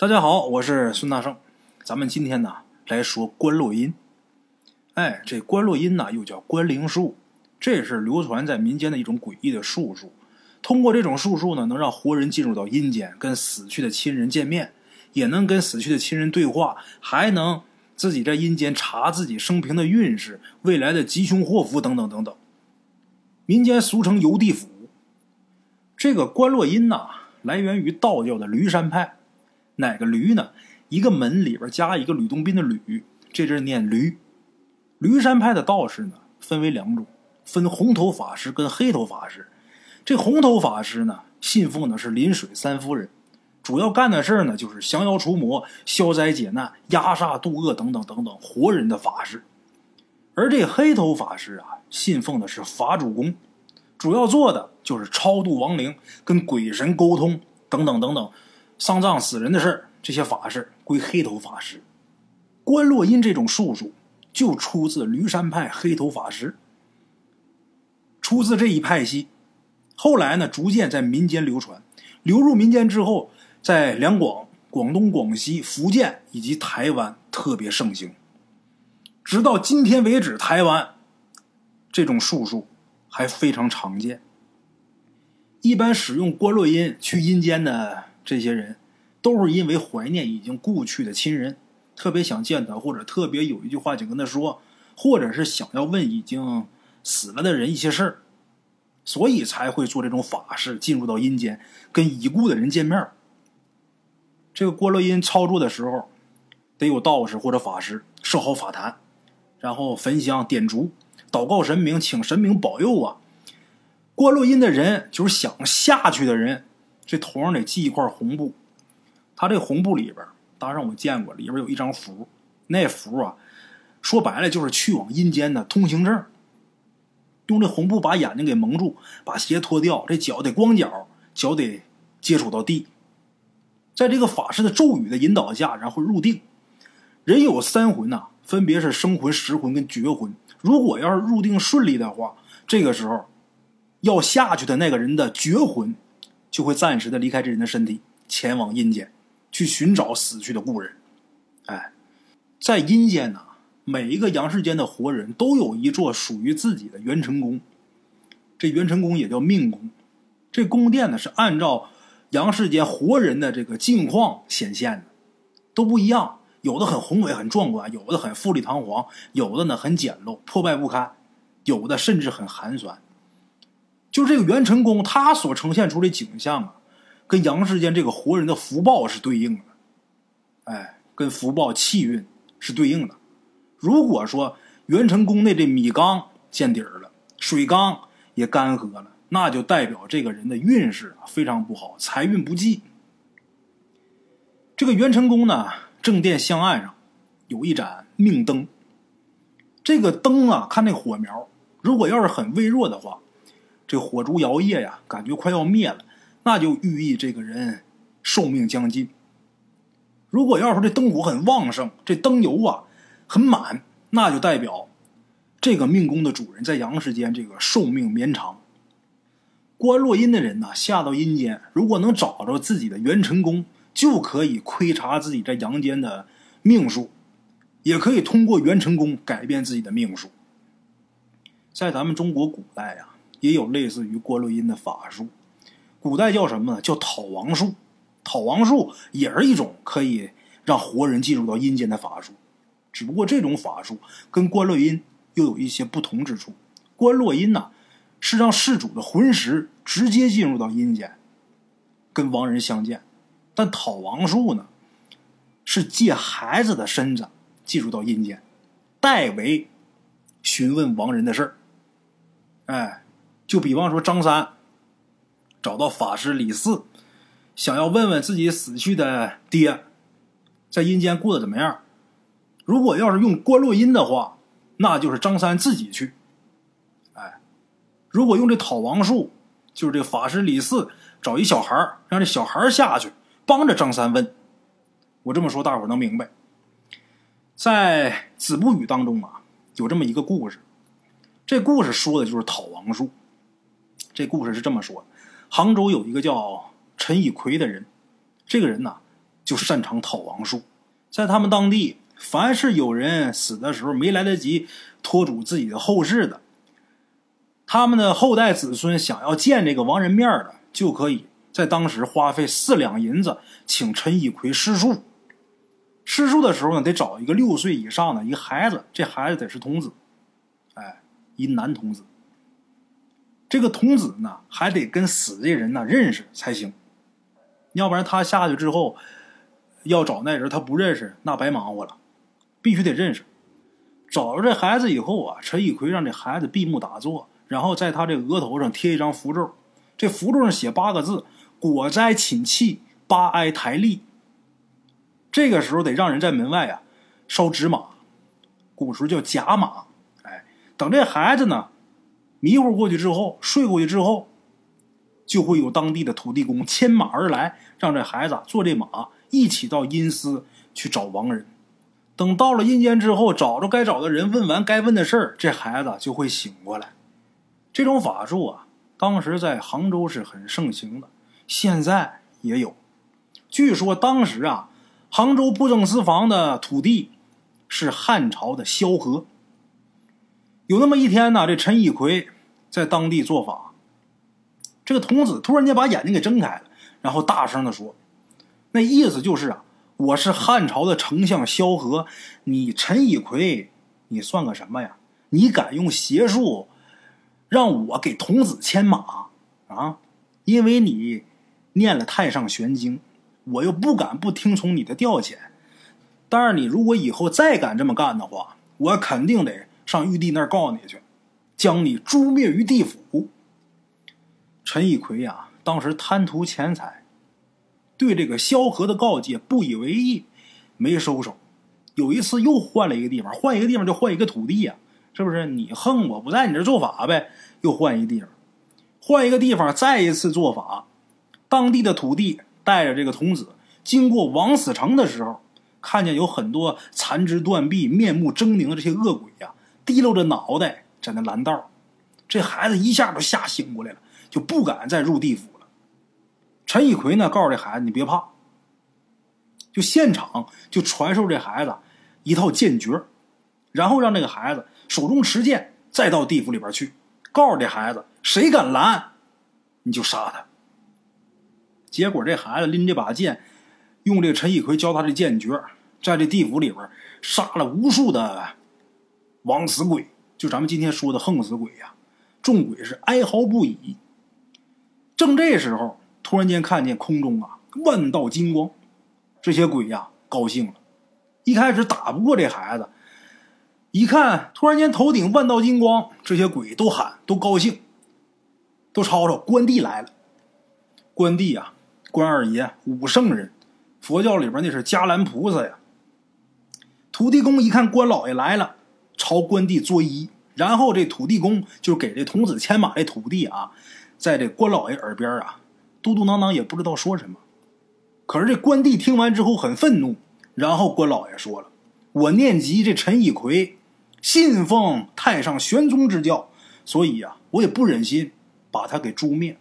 大家好，我是孙大圣，咱们今天呢来说观落阴。哎，这观落阴呢又叫观灵术，这也是流传在民间的一种诡异的术数。通过这种术数呢，能让活人进入到阴间，跟死去的亲人见面，也能跟死去的亲人对话，还能自己在阴间查自己生平的运势、未来的吉凶祸福等等等等。民间俗称游地府。这个观落阴呐，来源于道教的驴山派。哪个驴呢？一个门里边加一个吕洞宾的吕，这字念驴。驴山派的道士呢，分为两种，分红头法师跟黑头法师。这红头法师呢，信奉的是临水三夫人，主要干的事呢，就是降妖除魔、消灾解难、压煞渡厄等等等等活人的法事。而这黑头法师啊，信奉的是法主公，主要做的就是超度亡灵、跟鬼神沟通等等等等。丧葬死人的事儿，这些法事归黑头法师。观落音这种术数就出自驴山派黑头法师，出自这一派系。后来呢，逐渐在民间流传，流入民间之后，在两广、广东、广西、福建以及台湾特别盛行。直到今天为止，台湾这种术数还非常常见。一般使用观落音去阴间的。这些人都是因为怀念已经故去的亲人，特别想见他，或者特别有一句话想跟他说，或者是想要问已经死了的人一些事儿，所以才会做这种法事，进入到阴间跟已故的人见面。这个郭落阴操作的时候，得有道士或者法师设好法坛，然后焚香点烛，祷告神明，请神明保佑啊。郭落阴的人就是想下去的人。这头上得系一块红布，他这红布里边，当然我见过，里边有一张符。那符啊，说白了就是去往阴间的通行证。用这红布把眼睛给蒙住，把鞋脱掉，这脚得光脚，脚得接触到地。在这个法师的咒语的引导下，然后入定。人有三魂呐，分别是生魂、食魂跟绝魂。如果要是入定顺利的话，这个时候要下去的那个人的绝魂。就会暂时的离开这人的身体，前往阴间，去寻找死去的故人。哎，在阴间呢，每一个阳世间的活人都有一座属于自己的元辰宫，这元辰宫也叫命宫。这宫殿呢是按照阳世间活人的这个境况显现的，都不一样。有的很宏伟很壮观，有的很富丽堂皇，有的呢很简陋破败不堪，有的甚至很寒酸。就这个元辰宫，它所呈现出的景象啊，跟阳世间这个活人的福报是对应的，哎，跟福报气运是对应的。如果说元辰宫内的米缸见底儿了，水缸也干涸了，那就代表这个人的运势非常不好，财运不济。这个元辰宫呢，正殿向岸上有一盏命灯，这个灯啊，看那火苗，如果要是很微弱的话。这火烛摇曳呀，感觉快要灭了，那就寓意这个人寿命将近。如果要是这灯火很旺盛，这灯油啊很满，那就代表这个命宫的主人在阳世间这个寿命绵长。观落阴的人呢，下到阴间，如果能找着自己的元辰宫，就可以窥察自己在阳间的命数，也可以通过元辰宫改变自己的命数。在咱们中国古代呀。也有类似于观落阴的法术，古代叫什么呢？叫讨王术。讨王术也是一种可以让活人进入到阴间的法术，只不过这种法术跟观落阴又有一些不同之处。观落阴呢，是让事主的魂识直接进入到阴间，跟亡人相见；但讨王术呢，是借孩子的身子进入到阴间，代为询问亡人的事儿。哎。就比方说，张三找到法师李四，想要问问自己死去的爹在阴间过得怎么样。如果要是用观落阴的话，那就是张三自己去。哎，如果用这讨王术，就是这个法师李四找一小孩让这小孩下去帮着张三问。我这么说，大伙能明白。在《子不语》当中啊，有这么一个故事，这故事说的就是讨王术。这故事是这么说的：杭州有一个叫陈以奎的人，这个人呢，就擅长讨王术，在他们当地，凡是有人死的时候没来得及托嘱自己的后事的，他们的后代子孙想要见这个亡人面的，就可以在当时花费四两银子请陈以奎施术。施术的时候呢，得找一个六岁以上的一个孩子，这孩子得是童子，哎，一男童子。这个童子呢，还得跟死这人呢认识才行，要不然他下去之后。要找那人，他不认识，那白忙活了。必须得认识。找着这孩子以后啊，陈一奎让这孩子闭目打坐，然后在他这额头上贴一张符咒，这符咒上写八个字：“果哉寝气，八哀台历。”这个时候得让人在门外啊烧纸马，古时候叫假马。哎，等这孩子呢迷糊过去之后，睡过去之后，就会有当地的土地公牵马而来，让这孩子坐这马。一起到阴司去找亡人，等到了阴间之后，找着该找的人，问完该问的事儿，这孩子就会醒过来。这种法术啊，当时在杭州是很盛行的，现在也有。据说当时啊，杭州布政司房的土地是汉朝的萧何。有那么一天呢，这陈一奎在当地做法，这个童子突然间把眼睛给睁开了，然后大声的说。那意思就是啊，我是汉朝的丞相萧何，你陈以奎，你算个什么呀？你敢用邪术让我给童子牵马啊？因为你念了《太上玄经》，我又不敢不听从你的调遣。但是你如果以后再敢这么干的话，我肯定得上玉帝那儿告你去，将你诛灭于地府。陈以奎呀，当时贪图钱财。对这个萧何的告诫不以为意，没收手。有一次又换了一个地方，换一个地方就换一个土地呀，是不是？你横我不在你这做法呗，又换一个地方，换一个地方再一次做法。当地的土地带着这个童子经过王死城的时候，看见有很多残肢断臂、面目狰狞的这些恶鬼呀，提溜着脑袋在那拦道。这孩子一下就吓醒过来了，就不敢再入地府了。陈一奎呢，告诉这孩子：“你别怕，就现场就传授这孩子一套剑诀，然后让这个孩子手中持剑，再到地府里边去，告诉这孩子，谁敢拦，你就杀他。”结果这孩子拎这把剑，用这陈一奎教他的剑诀，在这地府里边杀了无数的枉死鬼，就咱们今天说的横死鬼呀，众鬼是哀嚎不已。正这时候。突然间看见空中啊万道金光，这些鬼呀高兴了。一开始打不过这孩子，一看突然间头顶万道金光，这些鬼都喊都高兴，都吵吵关帝来了。关帝啊，关二爷武圣人，佛教里边那是迦兰菩萨呀。土地公一看关老爷来了，朝关帝作揖，然后这土地公就给这童子牵马这土地啊，在这关老爷耳边啊。嘟嘟囔囔也不知道说什么，可是这关帝听完之后很愤怒，然后关老爷说了：“我念及这陈以奎信奉太上玄宗之教，所以呀，我也不忍心把他给诛灭。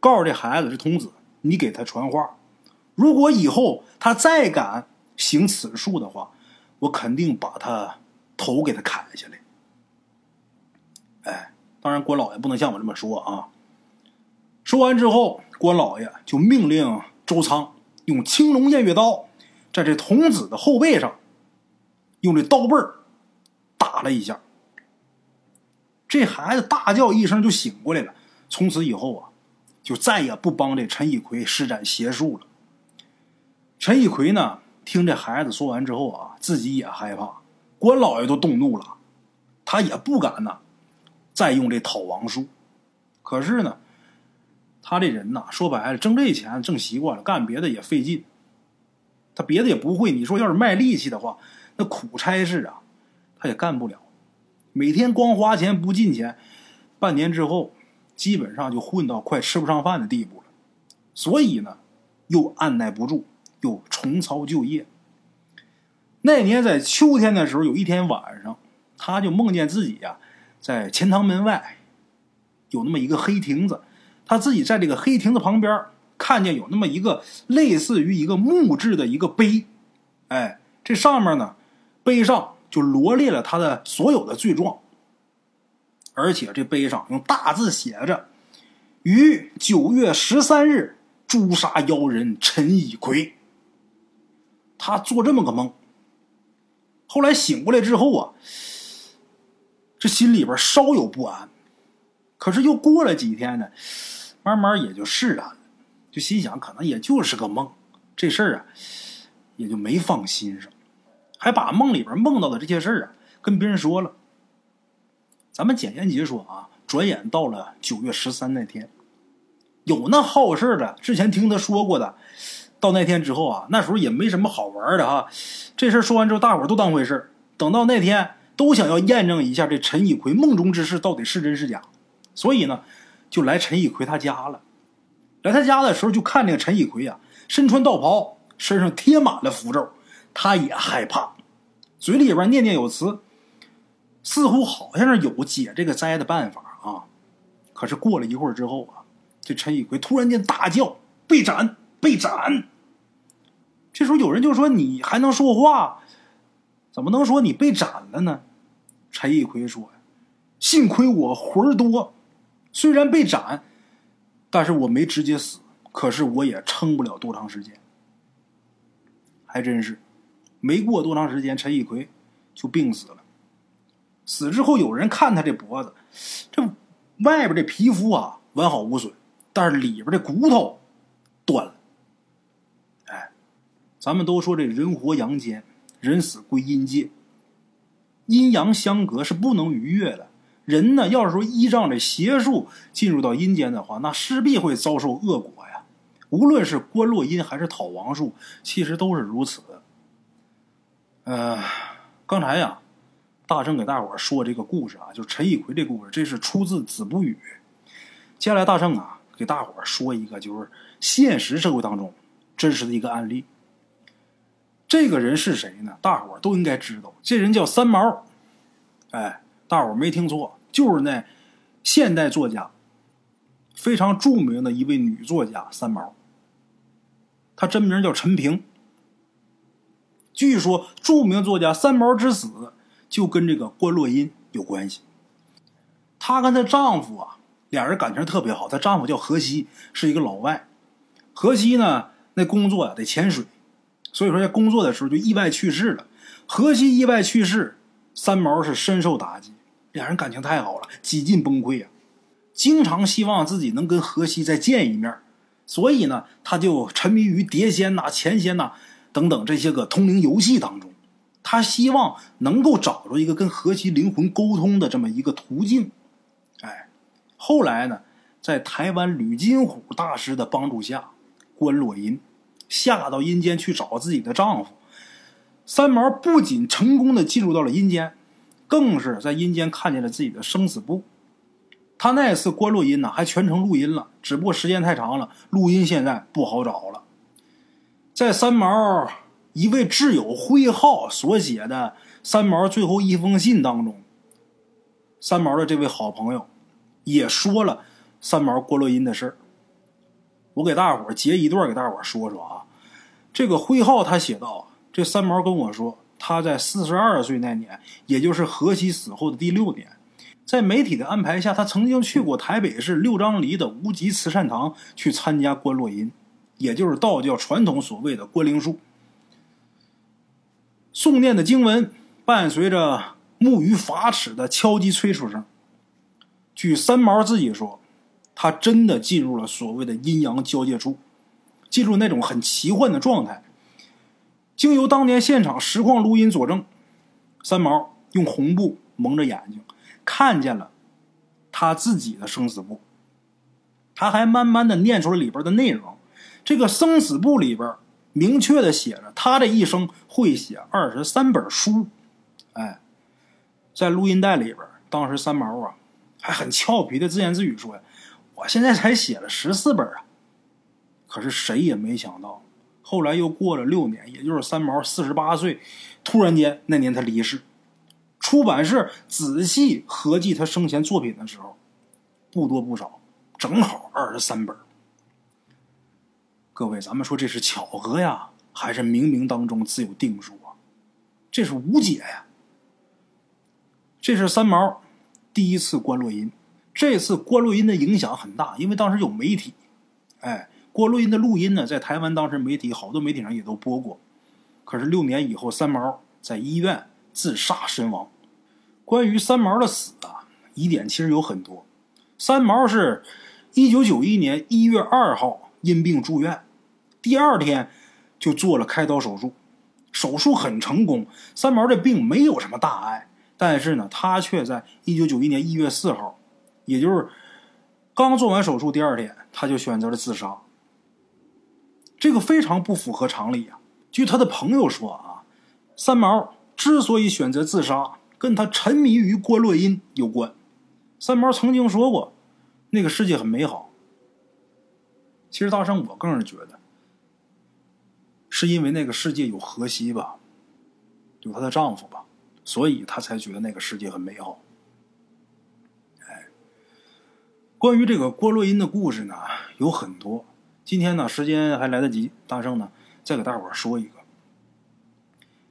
告诉这孩子，这童子，你给他传话，如果以后他再敢行此术的话，我肯定把他头给他砍下来。”哎，当然关老爷不能像我这么说啊。说完之后。关老爷就命令周仓用青龙偃月刀，在这童子的后背上用这刀背儿打了一下。这孩子大叫一声就醒过来了。从此以后啊，就再也不帮这陈以奎施展邪术了。陈以奎呢，听这孩子说完之后啊，自己也害怕。关老爷都动怒了，他也不敢呢，再用这讨王术。可是呢。他这人呐，说白了，挣这钱挣习惯了，干别的也费劲。他别的也不会，你说要是卖力气的话，那苦差事啊，他也干不了。每天光花钱不进钱，半年之后，基本上就混到快吃不上饭的地步了。所以呢，又按耐不住，又重操旧业。那年在秋天的时候，有一天晚上，他就梦见自己呀，在钱塘门外有那么一个黑亭子。他自己在这个黑亭子旁边看见有那么一个类似于一个木质的一个碑，哎，这上面呢，碑上就罗列了他的所有的罪状，而且这碑上用大字写着：“于九月十三日诛杀妖人陈以奎。”他做这么个梦，后来醒过来之后啊，这心里边稍有不安，可是又过了几天呢。慢慢也就释然了，就心想可能也就是个梦，这事儿啊也就没放心上，还把梦里边梦到的这些事儿啊跟别人说了。咱们简言结说啊，转眼到了九月十三那天，有那好事的，之前听他说过的，到那天之后啊，那时候也没什么好玩的哈。这事说完之后，大伙都当回事等到那天，都想要验证一下这陈以奎梦中之事到底是真是假，所以呢。就来陈以奎他家了，来他家的时候就看那个陈以奎呀，身穿道袍，身上贴满了符咒，他也害怕，嘴里边念念有词，似乎好像是有解这个灾的办法啊。可是过了一会儿之后啊，这陈以奎突然间大叫：“被斩！被斩！”这时候有人就说：“你还能说话？怎么能说你被斩了呢？”陈以奎说：“幸亏我魂儿多。”虽然被斩，但是我没直接死，可是我也撑不了多长时间。还真是，没过多长时间，陈以奎就病死了。死之后，有人看他这脖子，这外边的皮肤啊完好无损，但是里边的骨头断了。咱们都说这人活阳间，人死归阴界，阴阳相隔是不能逾越的。人呢，要是说依仗着邪术进入到阴间的话，那势必会遭受恶果呀。无论是观落阴还是讨王术，其实都是如此。呃，刚才呀，大圣给大伙说这个故事啊，就是陈以奎这故事，这是出自《子不语》。接下来，大圣啊，给大伙说一个就是现实社会当中真实的一个案例。这个人是谁呢？大伙都应该知道，这人叫三毛。哎，大伙没听错。就是那现代作家，非常著名的一位女作家三毛。她真名叫陈平。据说著名作家三毛之死就跟这个关洛音有关系。她跟她丈夫啊，俩人感情特别好。她丈夫叫何西，是一个老外。何西呢，那工作呀得潜水，所以说在工作的时候就意外去世了。何西意外去世，三毛是深受打击。两人感情太好了，几近崩溃啊！经常希望自己能跟荷西再见一面，所以呢，他就沉迷于碟仙呐、钱仙呐等等这些个通灵游戏当中。他希望能够找着一个跟荷西灵魂沟通的这么一个途径。哎，后来呢，在台湾吕金虎大师的帮助下，关洛音下到阴间去找自己的丈夫三毛，不仅成功的进入到了阴间。更是在阴间看见了自己的生死簿。他那次关录音呢，还全程录音了，只不过时间太长了，录音现在不好找了。在三毛一位挚友徽浩所写的三毛最后一封信当中，三毛的这位好朋友也说了三毛关录音的事儿。我给大伙截一段给大伙说说啊。这个徽浩他写道：“这三毛跟我说。”他在四十二岁那年，也就是何西死后的第六年，在媒体的安排下，他曾经去过台北市六张犁的无极慈善堂去参加观落阴，也就是道教传统所谓的观灵术。诵念的经文伴随着木鱼法尺的敲击催促声。据三毛自己说，他真的进入了所谓的阴阳交界处，进入那种很奇幻的状态。经由当年现场实况录音佐证，三毛用红布蒙着眼睛，看见了他自己的生死簿。他还慢慢的念出了里边的内容。这个生死簿里边明确的写着，他这一生会写二十三本书。哎，在录音带里边，当时三毛啊还很俏皮的自言自语说：“呀，我现在才写了十四本啊。”可是谁也没想到。后来又过了六年，也就是三毛四十八岁，突然间那年他离世。出版社仔细合计他生前作品的时候，不多不少，正好二十三本。各位，咱们说这是巧合呀，还是冥冥当中自有定数啊？这是无解呀。这是三毛第一次观落音，这次观落阴的影响很大，因为当时有媒体，哎，观落阴的录音呢，在台湾当时媒体好多媒体上也都播过。可是六年以后，三毛在医院自杀身亡。关于三毛的死啊，疑点其实有很多。三毛是一九九一年一月二号因病住院，第二天就做了开刀手术，手术很成功。三毛这病没有什么大碍，但是呢，他却在一九九一年一月四号，也就是刚做完手术第二天，他就选择了自杀。这个非常不符合常理啊！据他的朋友说啊，三毛之所以选择自杀。跟他沉迷于观落阴有关。三毛曾经说过，那个世界很美好。其实大圣，我更是觉得，是因为那个世界有荷西吧，有她的丈夫吧，所以她才觉得那个世界很美好。哎，关于这个观落阴的故事呢，有很多。今天呢，时间还来得及，大圣呢，再给大伙说一个。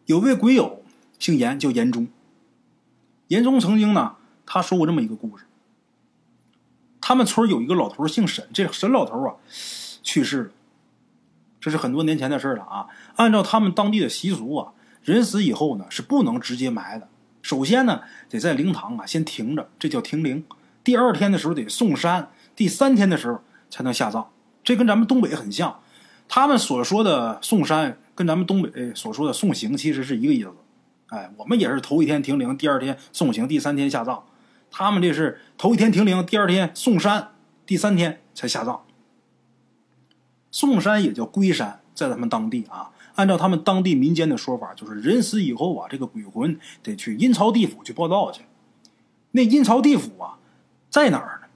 有位鬼友姓严，叫严忠。严忠曾经呢，他说过这么一个故事。他们村有一个老头姓沈，这沈老头啊去世了，这是很多年前的事了啊。按照他们当地的习俗啊，人死以后呢是不能直接埋的，首先呢得在灵堂啊先停着，这叫停灵。第二天的时候得送山，第三天的时候才能下葬。这跟咱们东北很像，他们所说的送山跟咱们东北所说的送行其实是一个意思。哎，我们也是头一天停灵，第二天送行，第三天下葬。他们这是头一天停灵，第二天送山，第三天才下葬。送山也叫归山，在他们当地啊，按照他们当地民间的说法，就是人死以后啊，这个鬼魂得去阴曹地府去报道去。那阴曹地府啊，在哪儿呢？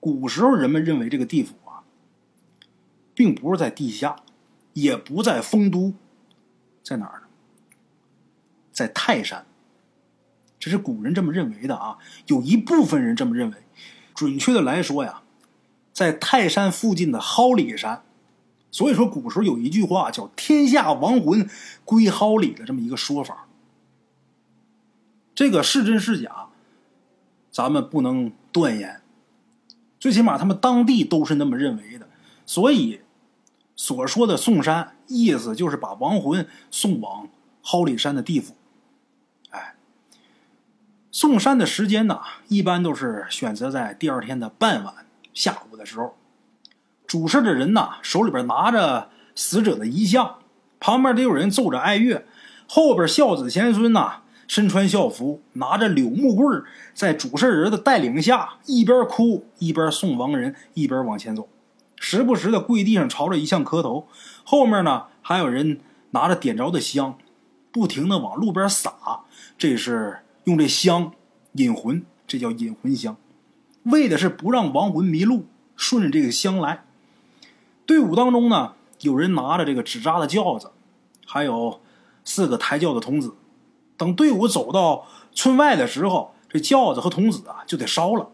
古时候人们认为这个地府啊，并不是在地下，也不在丰都，在哪儿呢？在泰山，这是古人这么认为的啊。有一部分人这么认为，准确的来说呀，在泰山附近的蒿里山。所以说，古时候有一句话叫“天下亡魂归蒿里”的这么一个说法。这个是真是假，咱们不能断言。最起码他们当地都是那么认为的。所以所说的送山，意思就是把亡魂送往蒿里山的地府。哎送山的时间呢，一般都是选择在第二天的傍晚、下午的时候。主事的人呢，手里边拿着死者的遗像，旁边得有人奏着哀乐，后边孝子贤孙呐，身穿校服，拿着柳木棍在主事人的带领下，一边哭一边送亡人，一边往前走，时不时的跪地上朝着遗像磕头。后面呢，还有人拿着点着的香，不停的往路边撒，这是。用这香引魂，这叫引魂香，为的是不让亡魂迷路，顺着这个香来。队伍当中呢，有人拿着这个纸扎的轿子，还有四个抬轿的童子。等队伍走到村外的时候，这轿子和童子啊就得烧了。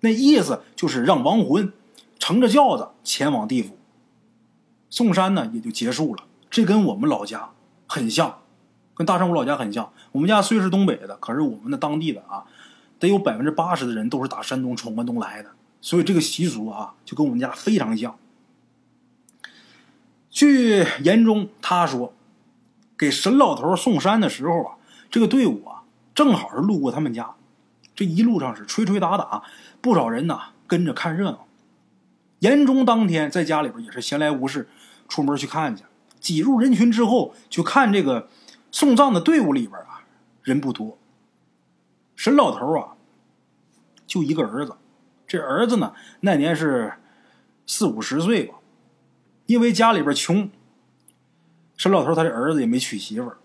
那意思就是让亡魂乘着轿子前往地府。送山呢也就结束了。这跟我们老家很像。跟大山我老家很像，我们家虽是东北的，可是我们的当地的啊，得有百分之八十的人都是打山东闯关东来的，所以这个习俗啊，就跟我们家非常像。据言中他说，给沈老头送山的时候啊，这个队伍啊，正好是路过他们家，这一路上是吹吹打打，不少人呐跟着看热闹。言中当天在家里边也是闲来无事，出门去看去，挤入人群之后，去看这个。送葬的队伍里边啊，人不多。沈老头啊，就一个儿子。这儿子呢，那年是四五十岁吧。因为家里边穷，沈老头他的儿子也没娶媳妇儿，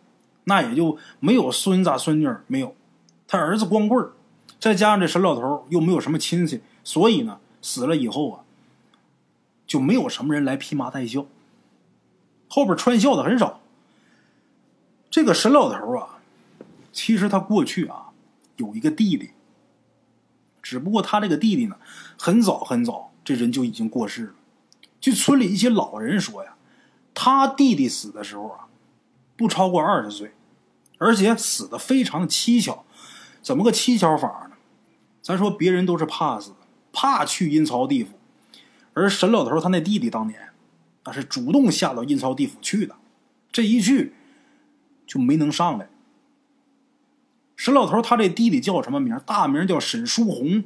那也就没有孙子孙女没有。他儿子光棍儿，再加上这沈老头又没有什么亲戚，所以呢，死了以后啊，就没有什么人来披麻戴孝。后边穿孝的很少。这个沈老头啊，其实他过去啊有一个弟弟，只不过他这个弟弟呢，很早很早这人就已经过世了。据村里一些老人说呀，他弟弟死的时候啊，不超过二十岁，而且死的非常蹊跷。怎么个蹊跷法呢？咱说别人都是怕死，怕去阴曹地府，而沈老头他那弟弟当年，那是主动下到阴曹地府去的，这一去就没能上来。沈老头他这弟弟叫什么名？大名叫沈书红。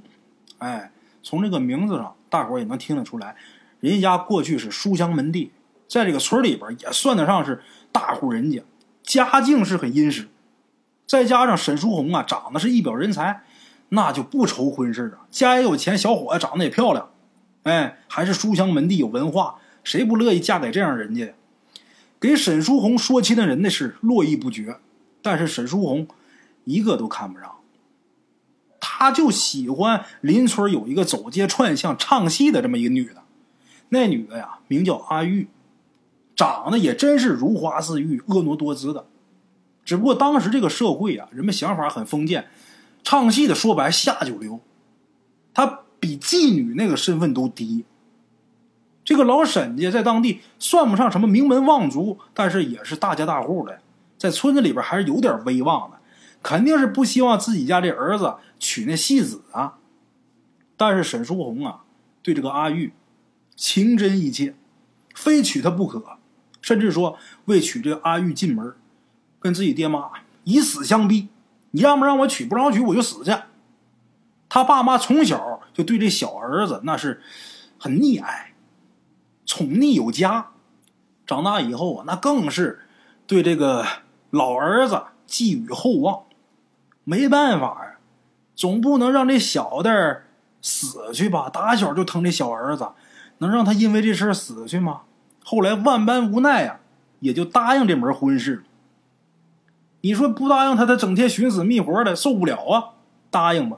哎，从这个名字上，大伙也能听得出来，人家过去是书香门第，在这个村里边也算得上是大户人家，家境是很殷实。再加上沈书红啊，长得是一表人才，那就不愁婚事啊。家也有钱，小伙子长得也漂亮，哎，还是书香门第，有文化，谁不乐意嫁给这样人家呀？给沈书红说亲的人那是络绎不绝，但是沈书红一个都看不上。他就喜欢邻村有一个走街串巷唱戏的这么一个女的，那女的呀名叫阿玉，长得也真是如花似玉、婀娜多姿的。只不过当时这个社会啊，人们想法很封建，唱戏的说白下九流，他比妓女那个身份都低。这个老沈家在当地算不上什么名门望族，但是也是大家大户的，在村子里边还是有点威望的，肯定是不希望自己家这儿子娶那戏子啊。但是沈书红啊，对这个阿玉情真意切，非娶她不可，甚至说为娶这阿玉进门。跟自己爹妈以死相逼，你让不让我娶？不让我娶，我就死去。他爸妈从小就对这小儿子那是很溺爱，宠溺有加。长大以后啊，那更是对这个老儿子寄予厚望。没办法呀，总不能让这小的死去吧？打小就疼这小儿子，能让他因为这事儿死去吗？后来万般无奈呀，也就答应这门婚事。你说不答应他，他整天寻死觅活的，受不了啊！答应吧，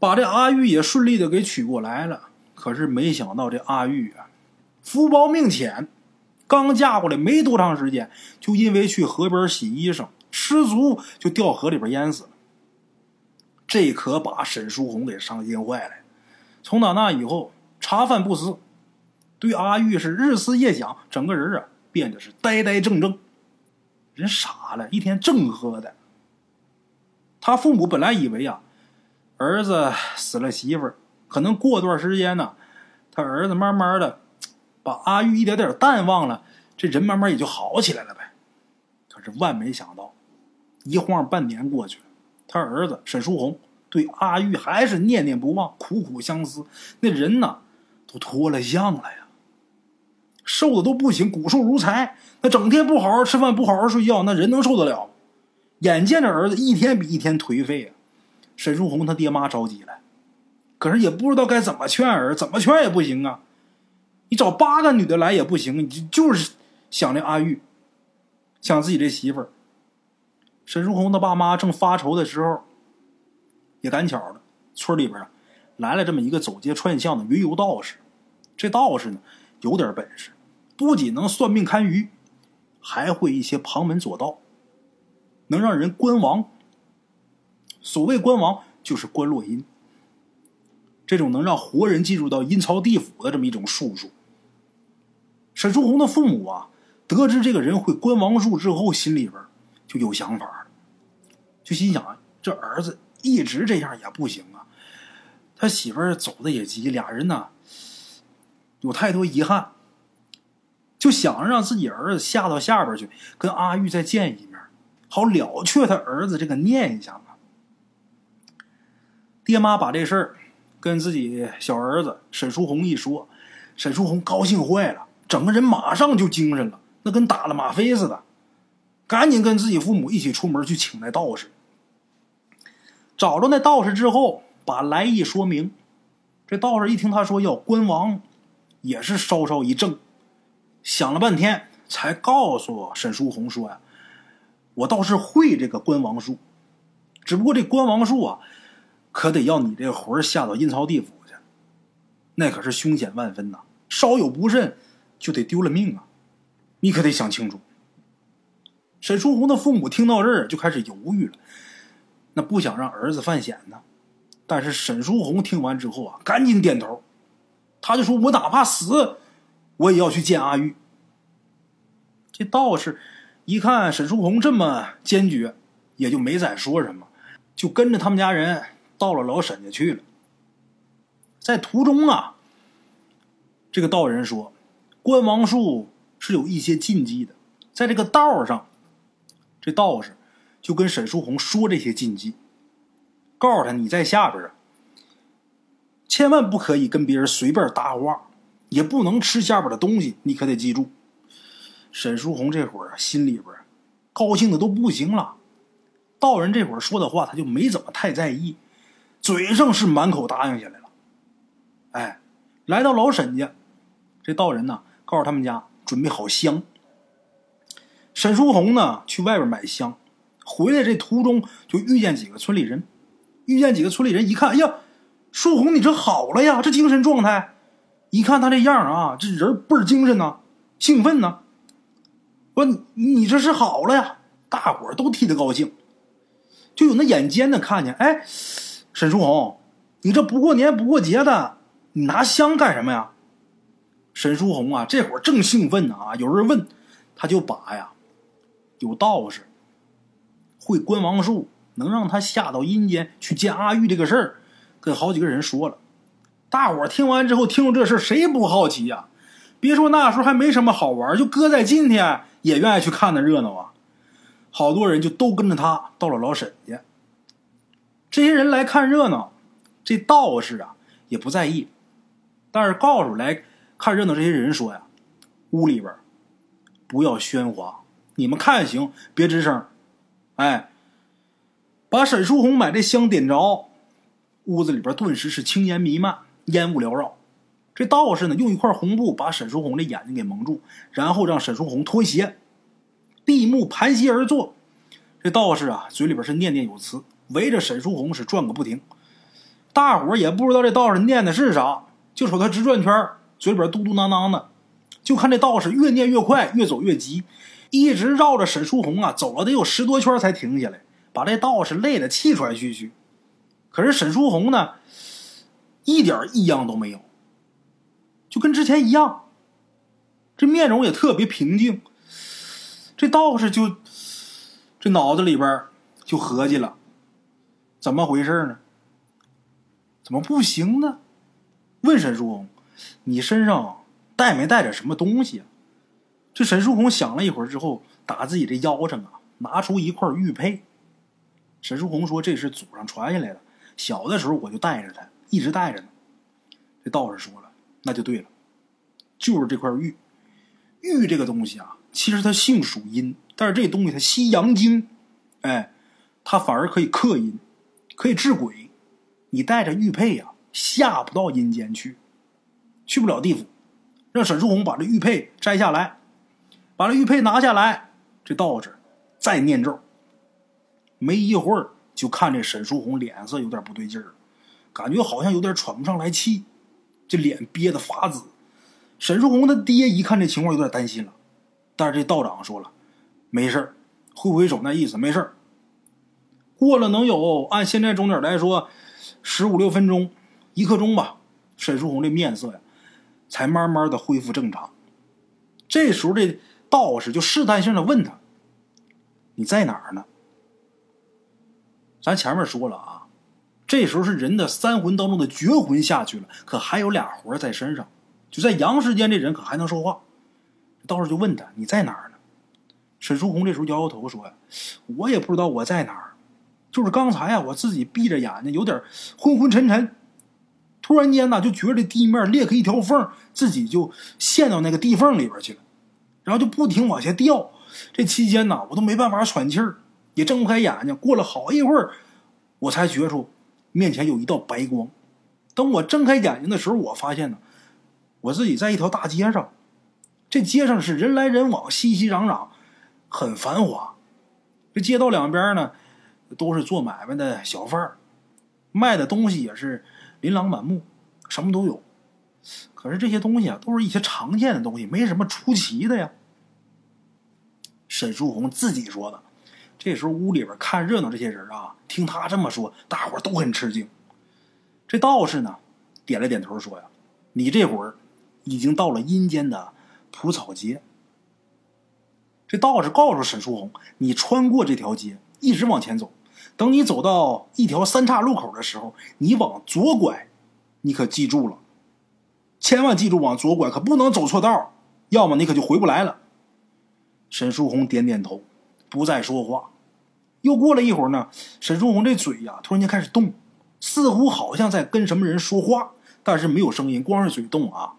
把这阿玉也顺利的给娶过来了。可是没想到这阿玉啊，福薄命浅，刚嫁过来没多长时间，就因为去河边洗衣裳失足，就掉河里边淹死了。这可把沈书红给伤心坏了。从打那以后，茶饭不思，对阿玉是日思夜想，整个人啊变得是呆呆怔怔。人傻了，一天正喝的。他父母本来以为啊，儿子死了媳妇儿，可能过段时间呢，他儿子慢慢的把阿玉一点点淡忘了，这人慢慢也就好起来了呗。可是万没想到，一晃半年过去了，他儿子沈书红对阿玉还是念念不忘，苦苦相思。那人呢，都脱了相了呀。瘦的都不行，骨瘦如柴。那整天不好好吃饭，不好好睡觉，那人能受得了？眼见着儿子一天比一天颓废啊，沈书红他爹妈着急了，可是也不知道该怎么劝儿，怎么劝也不行啊。你找八个女的来也不行，你就是想这阿玉，想自己这媳妇儿。沈书红他爸妈正发愁的时候，也赶巧了，村里边来了这么一个走街串巷的云游道士。这道士呢有点本事。不仅能算命堪舆，还会一些旁门左道，能让人观亡。所谓观亡，就是观落阴，这种能让活人进入到阴曹地府的这么一种术数。沈书红的父母啊，得知这个人会观亡术之后，心里边就有想法，就心想：这儿子一直这样也不行啊，他媳妇儿走的也急，俩人呢有太多遗憾。就想着让自己儿子下到下边去，跟阿玉再见一面，好了却他儿子这个念想啊。爹妈把这事儿跟自己小儿子沈书红一说，沈书红高兴坏了，整个人马上就精神了，那跟打了吗啡似的，赶紧跟自己父母一起出门去请那道士。找着那道士之后，把来意说明。这道士一听他说要关王，也是稍稍一怔。想了半天，才告诉沈书红说：“呀，我倒是会这个观王术，只不过这观王术啊，可得要你这魂下到阴曹地府去，那可是凶险万分呐！稍有不慎，就得丢了命啊！你可得想清楚。”沈书红的父母听到这儿就开始犹豫了，那不想让儿子犯险呢。但是沈书红听完之后啊，赶紧点头。他就说：“我哪怕死，我也要去见阿玉。”这道士一看沈书红这么坚决，也就没再说什么，就跟着他们家人到了老沈家去了。在途中啊，这个道人说：“观王术是有一些禁忌的，在这个道上，这道士就跟沈书红说这些禁忌，告诉他你在下边啊。”千万不可以跟别人随便搭话，也不能吃下边的东西，你可得记住。沈书红这会儿心里边高兴的都不行了，道人这会儿说的话他就没怎么太在意，嘴上是满口答应下来了。哎，来到老沈家，这道人呢告诉他们家准备好香。沈书红呢去外边买香，回来这途中就遇见几个村里人，遇见几个村里人一看，哎呀！书红，你这好了呀？这精神状态，一看他这样啊，这人倍儿精神呐，兴奋呐。说你你这是好了呀？大伙儿都替他高兴。就有那眼尖的看见，哎，沈书红，你这不过年不过节的，你拿香干什么呀？沈书红啊，这会儿正兴奋呢啊！有人问，他就把呀，有道士会观王术，能让他下到阴间去见阿玉这个事儿。跟好几个人说了，大伙听完之后，听了这事谁不好奇呀？别说那时候还没什么好玩，就搁在今天也愿意去看那热闹啊！好多人就都跟着他到了老沈家。这些人来看热闹，这道士啊也不在意，但是告诉来看热闹这些人说呀：“屋里边不要喧哗，你们看行，别吱声。”哎，把沈书红买这香点着。屋子里边顿时是青烟弥漫，烟雾缭绕。这道士呢，用一块红布把沈书红的眼睛给蒙住，然后让沈书红脱鞋，闭目盘膝而坐。这道士啊，嘴里边是念念有词，围着沈书红是转个不停。大伙儿也不知道这道士念的是啥，就瞅他直转圈，嘴里边嘟嘟囔囔的。就看这道士越念越快，越走越急，一直绕着沈书红啊走了得有十多圈才停下来，把这道士累得气喘吁吁。可是沈书红呢，一点异样都没有，就跟之前一样，这面容也特别平静。这道士就这脑子里边就合计了，怎么回事呢？怎么不行呢？问沈书红：“你身上带没带着什么东西？”这沈书红想了一会儿之后，打自己的腰上啊，拿出一块玉佩。沈书红说：“这是祖上传下来的。”小的时候我就带着它，一直带着呢。这道士说了，那就对了，就是这块玉。玉这个东西啊，其实它性属阴，但是这东西它吸阳精，哎，它反而可以克阴，可以治鬼。你带着玉佩呀，下不到阴间去，去不了地府。让沈书红把这玉佩摘下来，把这玉佩拿下来。这道士再念咒，没一会儿。就看这沈书红脸色有点不对劲儿，感觉好像有点喘不上来气，这脸憋得发紫。沈书红他爹一看这情况有点担心了，但是这道长说了，没事挥挥手那意思没事过了能有按现在钟点来说十五六分钟，一刻钟吧，沈书红这面色呀才慢慢的恢复正常。这时候这道士就试探性的问他：“你在哪儿呢？”咱前面说了啊，这时候是人的三魂当中的绝魂下去了，可还有俩魂在身上。就在阳世间，这人可还能说话。道士就问他：“你在哪儿呢？”沈书红这时候摇摇头说：“呀，我也不知道我在哪儿，就是刚才啊，我自己闭着眼睛，有点昏昏沉沉，突然间呢，就觉得地面裂开一条缝，自己就陷到那个地缝里边去了，然后就不停往下掉。这期间呢，我都没办法喘气儿。”也睁不开眼睛，过了好一会儿，我才觉出面前有一道白光。等我睁开眼睛的时候，我发现呢，我自己在一条大街上。这街上是人来人往，熙熙攘攘，很繁华。这街道两边呢，都是做买卖的小贩儿，卖的东西也是琳琅满目，什么都有。可是这些东西啊，都是一些常见的东西，没什么出奇的呀。沈书红自己说的。这时候屋里边看热闹这些人啊，听他这么说，大伙都很吃惊。这道士呢，点了点头说：“呀，你这会儿已经到了阴间的蒲草街。这道士告诉沈书红：“你穿过这条街，一直往前走。等你走到一条三岔路口的时候，你往左拐。你可记住了，千万记住往左拐，可不能走错道，要么你可就回不来了。”沈书红点点头，不再说话。又过了一会儿呢，沈书红这嘴呀，突然间开始动，似乎好像在跟什么人说话，但是没有声音，光是嘴动啊。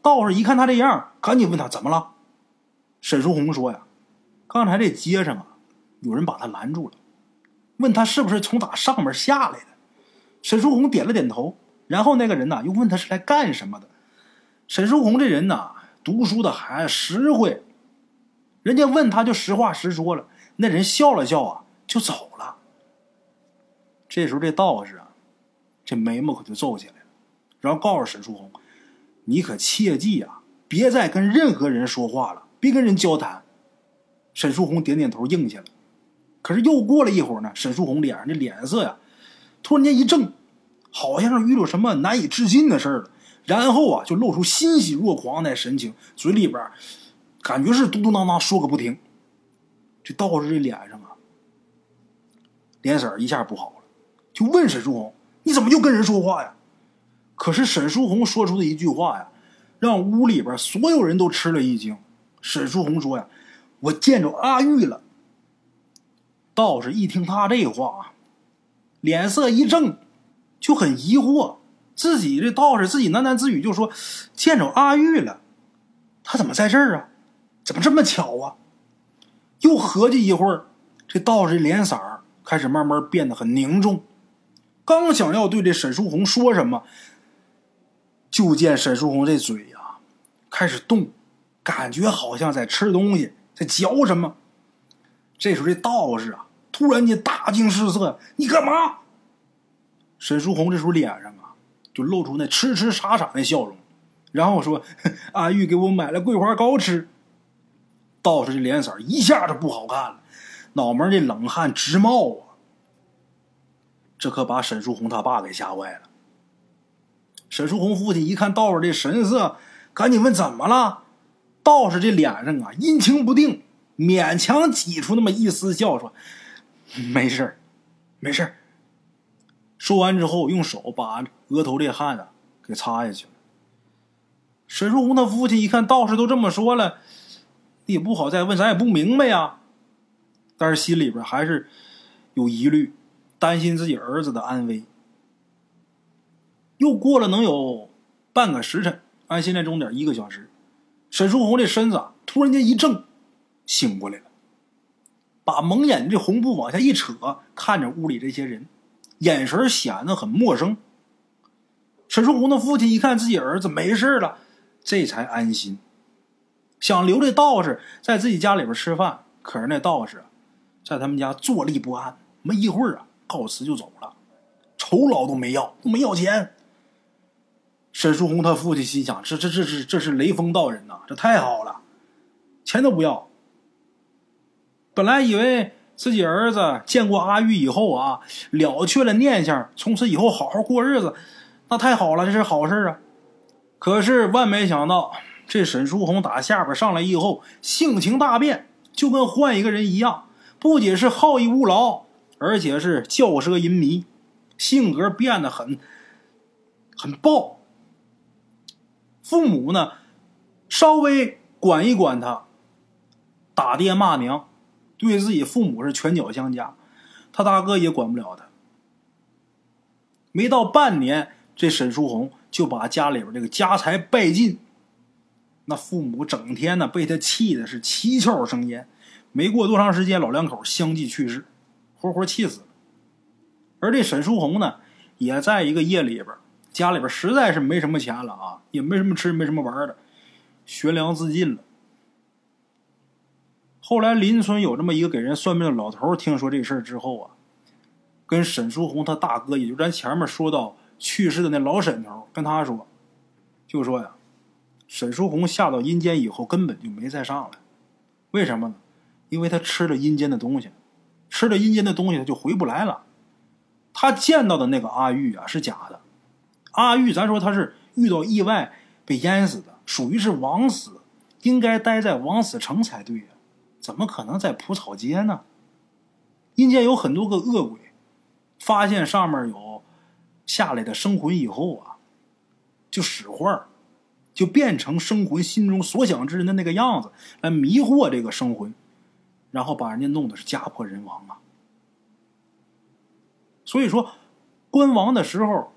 道士一看他这样，赶紧问他怎么了。沈书红说：“呀，刚才这街上啊，有人把他拦住了，问他是不是从打上面下来的。”沈书红点了点头。然后那个人呢，又问他是来干什么的。沈书红这人呢，读书的孩子实惠，人家问他就实话实说了。那人笑了笑啊，就走了。这时候这道士啊，这眉毛可就皱起来了，然后告诉沈书红：“你可切记啊，别再跟任何人说话了。”别跟人交谈。沈书红点点头，应下了。可是又过了一会儿呢，沈书红脸上的脸色呀，突然间一怔，好像是遇到什么难以置信的事儿了。然后啊，就露出欣喜若狂的神情，嘴里边感觉是嘟嘟囔囔说个不停。这道士这脸上，脸色一下不好了，就问沈书红：“你怎么又跟人说话呀？”可是沈书红说出的一句话呀，让屋里边所有人都吃了一惊。沈书红说：“呀，我见着阿玉了。”道士一听他这话，脸色一正，就很疑惑。自己这道士自己喃喃自语就说：“见着阿玉了，他怎么在这儿啊？怎么这么巧啊？”又合计一会儿，这道士脸色开始慢慢变得很凝重。刚想要对这沈书红说什么，就见沈书红这嘴呀开始动。感觉好像在吃东西，在嚼什么。这时候，这道士啊，突然间大惊失色：“你干嘛？”沈书红这时候脸上啊，就露出那痴痴傻傻的笑容，然后说：“ 阿玉给我买了桂花糕吃。”道士这脸色一下就不好看了，脑门这冷汗直冒啊。这可把沈书红他爸给吓坏了。沈书红父亲一看道士这神色，赶紧问：“怎么了？”道士这脸上啊，阴晴不定，勉强挤出那么一丝笑，说：“没事没事说完之后，用手把额头这汗啊给擦下去了。沈书红他父亲一看道士都这么说了，也不好再问，咱也不明白呀。但是心里边还是有疑虑，担心自己儿子的安危。又过了能有半个时辰，按现在钟点一个小时。沈书红这身子突然间一怔，醒过来了，把蒙眼这红布往下一扯，看着屋里这些人，眼神显得很陌生。沈书红的父亲一看自己儿子没事了，这才安心，想留这道士在自己家里边吃饭。可是那道士在他们家坐立不安，没一会儿啊，告辞就走了，酬劳都没要，都没要钱。沈书红他父亲心想：这这这是这是雷锋道人呐，这太好了，钱都不要。本来以为自己儿子见过阿玉以后啊，了却了念想，从此以后好好过日子，那太好了，这是好事啊。可是万没想到，这沈书红打下边上来以后，性情大变，就跟换一个人一样，不仅是好逸恶劳，而且是骄奢淫靡，性格变得很很暴。父母呢，稍微管一管他，打爹骂娘，对自己父母是拳脚相加。他大哥也管不了他。没到半年，这沈书红就把家里边这个家财败尽。那父母整天呢被他气的是七窍生烟。没过多长时间，老两口相继去世，活活气死了。而这沈书红呢，也在一个夜里边。家里边实在是没什么钱了啊，也没什么吃，没什么玩的，悬梁自尽了。后来邻村有这么一个给人算命的老头，听说这事儿之后啊，跟沈书红他大哥，也就咱前面说到去世的那老沈头，跟他说，就说呀，沈书红下到阴间以后根本就没再上来，为什么呢？因为他吃了阴间的东西，吃了阴间的东西他就回不来了。他见到的那个阿玉啊是假的。阿玉，咱说他是遇到意外被淹死的，属于是枉死，应该待在枉死城才对呀，怎么可能在蒲草街呢？阴间有很多个恶鬼，发现上面有下来的生魂以后啊，就使坏就变成生魂心中所想之人的那个样子，来迷惑这个生魂，然后把人家弄得是家破人亡啊。所以说，关王的时候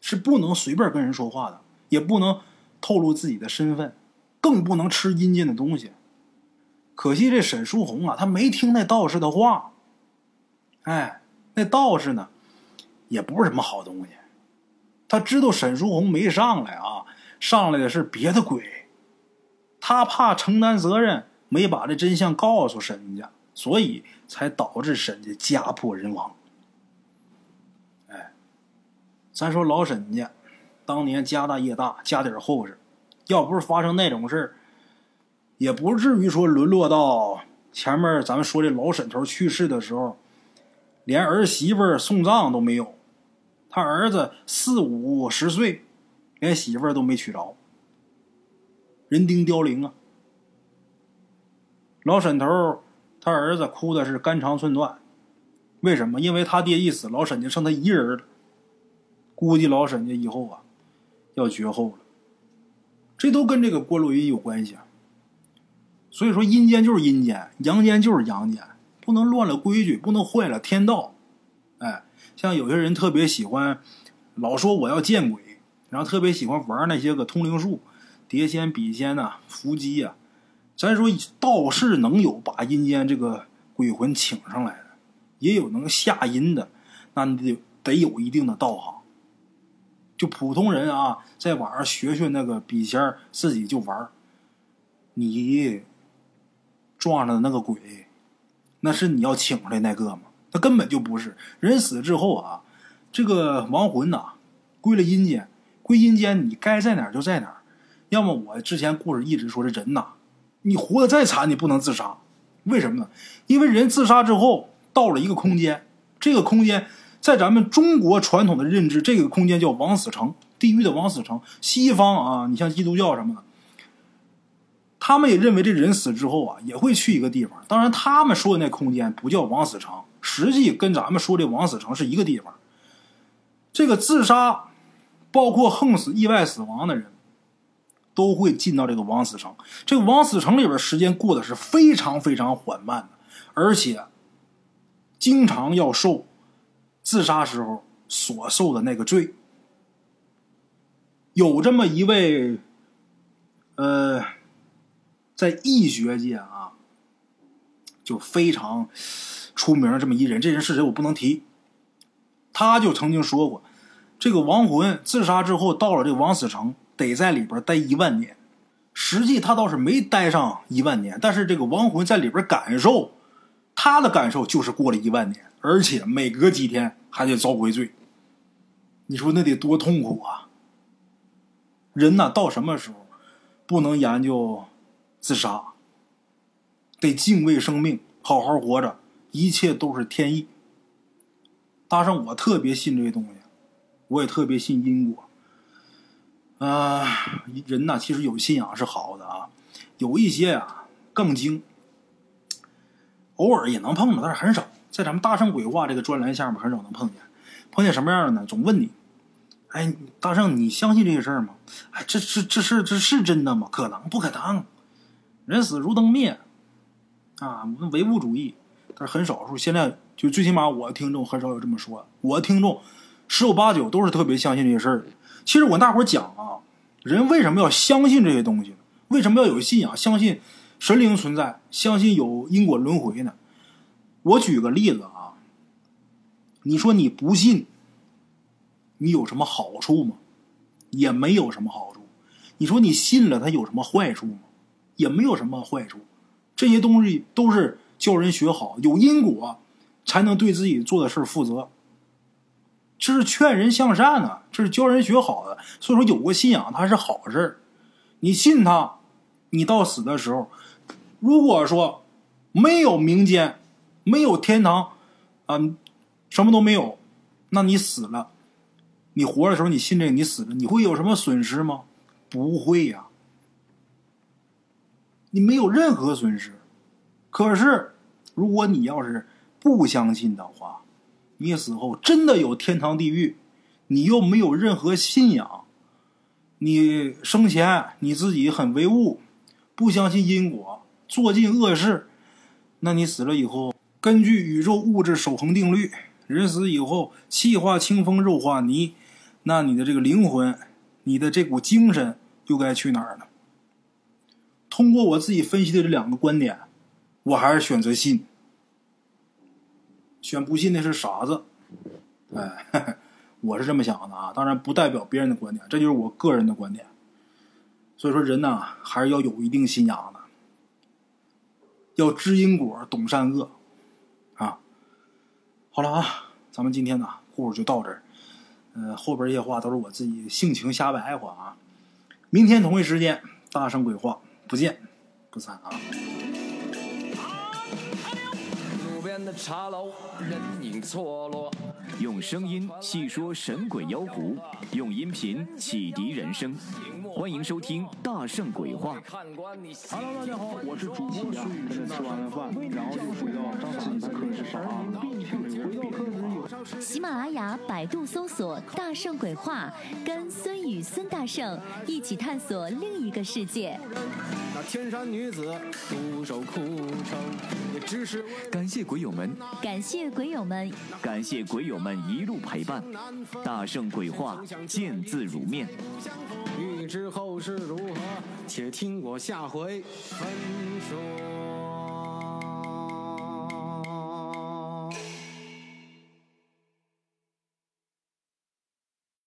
是不能随便跟人说话的，也不能透露自己的身份，更不能吃阴间的东西。可惜这沈书红啊，他没听那道士的话。哎，那道士呢，也不是什么好东西。他知道沈书红没上来啊，上来的是别的鬼。他怕承担责任，没把这真相告诉沈家，所以才导致沈家家破人亡。哎，咱说老沈家，当年家大业大，家底厚实，要不是发生那种事也不至于说沦落到前面咱们说这老沈头去世的时候。连儿媳妇送葬都没有，他儿子四五十岁，连媳妇都没娶着，人丁凋零啊！老沈头他儿子哭的是肝肠寸断，为什么？因为他爹一死，老沈家剩他一人了，估计老沈家以后啊要绝后了。这都跟这个郭洛云有关系啊！所以说，阴间就是阴间，阳间就是阳间。不能乱了规矩，不能坏了天道。哎，像有些人特别喜欢，老说我要见鬼，然后特别喜欢玩那些个通灵术、碟仙、笔仙呐、伏击呀。咱说道士能有把阴间这个鬼魂请上来的，也有能下阴的，那你得得有一定的道行。就普通人啊，在网上学学那个笔仙，自己就玩儿你撞上那个鬼。那是你要请出来那个吗？他根本就不是。人死之后啊，这个亡魂呐，归了阴间，归阴间，你该在哪儿就在哪儿。要么我之前故事一直说这人呐，你活得再惨，你不能自杀。为什么呢？因为人自杀之后到了一个空间，这个空间在咱们中国传统的认知，这个空间叫枉死城，地狱的枉死城。西方啊，你像基督教什么的。他们也认为这人死之后啊，也会去一个地方。当然，他们说的那空间不叫枉死城，实际跟咱们说的枉死城是一个地方。这个自杀，包括横死、意外死亡的人，都会进到这个枉死城。这个枉死城里边，时间过得是非常非常缓慢的，而且经常要受自杀时候所受的那个罪。有这么一位，呃。在医学界啊，就非常出名这么一人，这人是谁我不能提。他就曾经说过，这个亡魂自杀之后到了这个枉死城，得在里边待一万年。实际他倒是没待上一万年，但是这个亡魂在里边感受，他的感受就是过了一万年，而且每隔几天还得遭回罪。你说那得多痛苦啊！人呐，到什么时候不能研究？自杀，得敬畏生命，好好活着，一切都是天意。大圣，我特别信这些东西，我也特别信因果。啊，人呐，其实有信仰是好的啊，有一些啊更精，偶尔也能碰到，但是很少。在咱们大圣鬼话这个专栏下面，很少能碰见。碰见什么样的呢？总问你，哎，大圣，你相信这些事儿吗？哎，这这这事这是真的吗？可能不可能？人死如灯灭，啊，唯物主义，但是很少数。现在就最起码我听众很少有这么说。我听众十有八九都是特别相信这些事儿的。其实我大伙讲啊，人为什么要相信这些东西呢？为什么要有信仰？相信神灵存在，相信有因果轮回呢？我举个例子啊，你说你不信，你有什么好处吗？也没有什么好处。你说你信了，它有什么坏处吗？也没有什么坏处，这些东西都是教人学好，有因果，才能对自己做的事负责。这是劝人向善呢，这是教人学好的。所以说，有个信仰它是好事你信他，你到死的时候，如果说没有民间，没有天堂，啊，什么都没有，那你死了，你活的时候你信这个，你死了你会有什么损失吗？不会呀，你没有任何损失。可是，如果你要是不相信的话，你死后真的有天堂地狱，你又没有任何信仰，你生前你自己很唯物，不相信因果，做尽恶事，那你死了以后，根据宇宙物质守恒定律，人死以后气化清风，肉化泥。那你的这个灵魂，你的这股精神又该去哪儿呢？通过我自己分析的这两个观点，我还是选择信。选不信的是傻子。哎，我是这么想的啊，当然不代表别人的观点，这就是我个人的观点。所以说，人呢还是要有一定信仰的，要知因果，懂善恶啊。好了啊，咱们今天呢故事就到这儿。呃，后边这些话都是我自己性情瞎白话啊。明天同一时间，大圣鬼话不见不散啊。的茶楼，人影错落。用声音细说神鬼妖狐，用音频启迪人生。欢迎收听《大圣鬼话》。Hello，大家好，我是主播孙宇，吃完了饭，然后就回到自己的课室上啊。喜马拉雅、百度搜索“大圣鬼话”，跟孙宇、孙大圣一起探索另一个世界。那天山女子独守空城，也只是感谢鬼友们，感谢鬼友们，感谢鬼友们一路陪伴。大圣鬼话，见字如面。欲知后事如何，且听我下回分说。